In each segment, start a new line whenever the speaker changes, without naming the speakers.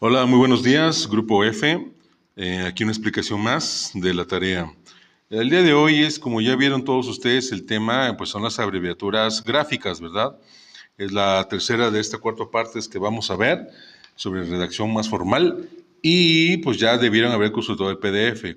Hola, muy buenos días, Grupo F. Eh, aquí una explicación más de la tarea. El día de hoy es, como ya vieron todos ustedes, el tema pues son las abreviaturas gráficas, ¿verdad? Es la tercera de esta cuarta parte que vamos a ver sobre redacción más formal y pues ya debieron haber consultado el PDF.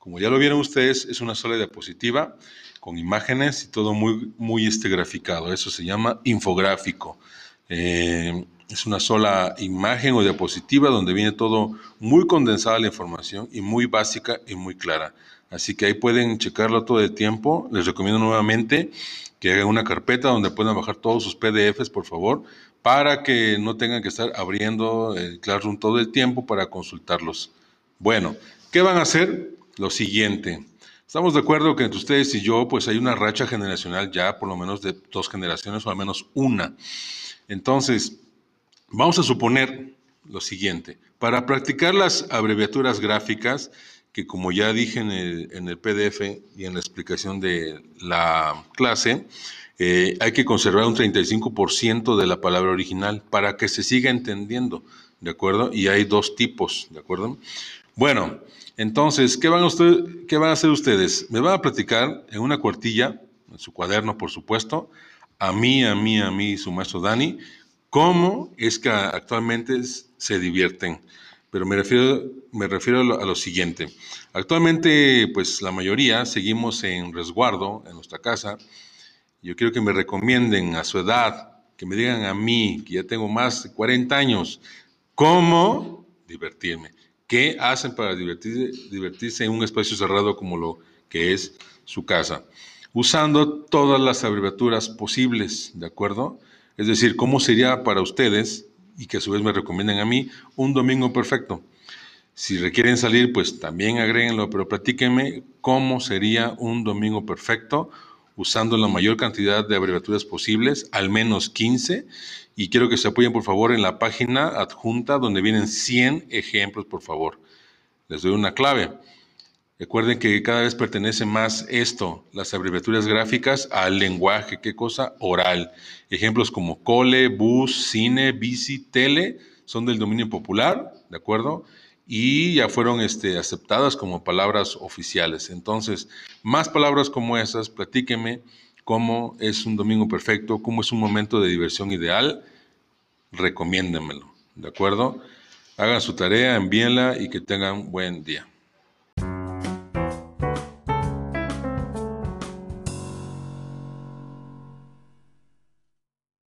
Como ya lo vieron ustedes, es una sola diapositiva con imágenes y todo muy, muy este graficado. Eso se llama infográfico. Eh, es una sola imagen o diapositiva donde viene todo muy condensada la información y muy básica y muy clara. Así que ahí pueden checarlo todo el tiempo. Les recomiendo nuevamente que hagan una carpeta donde puedan bajar todos sus PDFs, por favor, para que no tengan que estar abriendo el Classroom todo el tiempo para consultarlos. Bueno, ¿qué van a hacer? Lo siguiente. Estamos de acuerdo que entre ustedes y yo, pues hay una racha generacional ya, por lo menos de dos generaciones o al menos una. Entonces, Vamos a suponer lo siguiente. Para practicar las abreviaturas gráficas, que como ya dije en el, PDF y en la explicación de la clase, eh, hay que conservar un 35% de la palabra original para que se siga entendiendo, ¿de acuerdo? Y hay dos tipos, ¿de acuerdo? Bueno, entonces, ¿qué van, ¿qué van a hacer ustedes? Me van a platicar en una cuartilla, en su cuaderno, por supuesto, a mí, a mí, a mí, su maestro Dani, cómo es que actualmente se divierten. Pero me refiero, me refiero a, lo, siguiente. Actualmente, pues la mayoría seguimos en resguardo en nuestra casa. Yo quiero que me recomienden a su edad, que me digan a mí, que ya tengo más de 40 años, cómo divertirme. ¿Qué hacen para divertirse, divertirse en un espacio cerrado como lo que es su casa? Usando todas las abreviaturas posibles, ¿de acuerdo? Es decir, ¿cómo sería para ustedes, y que a su vez me recomienden a mí, un domingo perfecto? Si requieren salir, pues también agréguenlo, pero platíquenme cómo sería un domingo perfecto usando la mayor cantidad de abreviaturas posibles, al menos 15, y quiero que se apoyen por favor en la página adjunta donde vienen 100 ejemplos, por favor. Les doy una clave. Recuerden que cada vez pertenece más esto, las abreviaturas gráficas, al lenguaje. ¿Qué cosa? Oral. Ejemplos como cole, bus, cine, bici, tele son del dominio popular, ¿de acuerdo? Y ya fueron este, aceptadas como palabras oficiales. Entonces, más palabras como esas, platíqueme cómo es un domingo perfecto, cómo es un momento de diversión ideal, recomiéndemelo, ¿de acuerdo? Hagan su tarea, envíenla y que tengan buen día.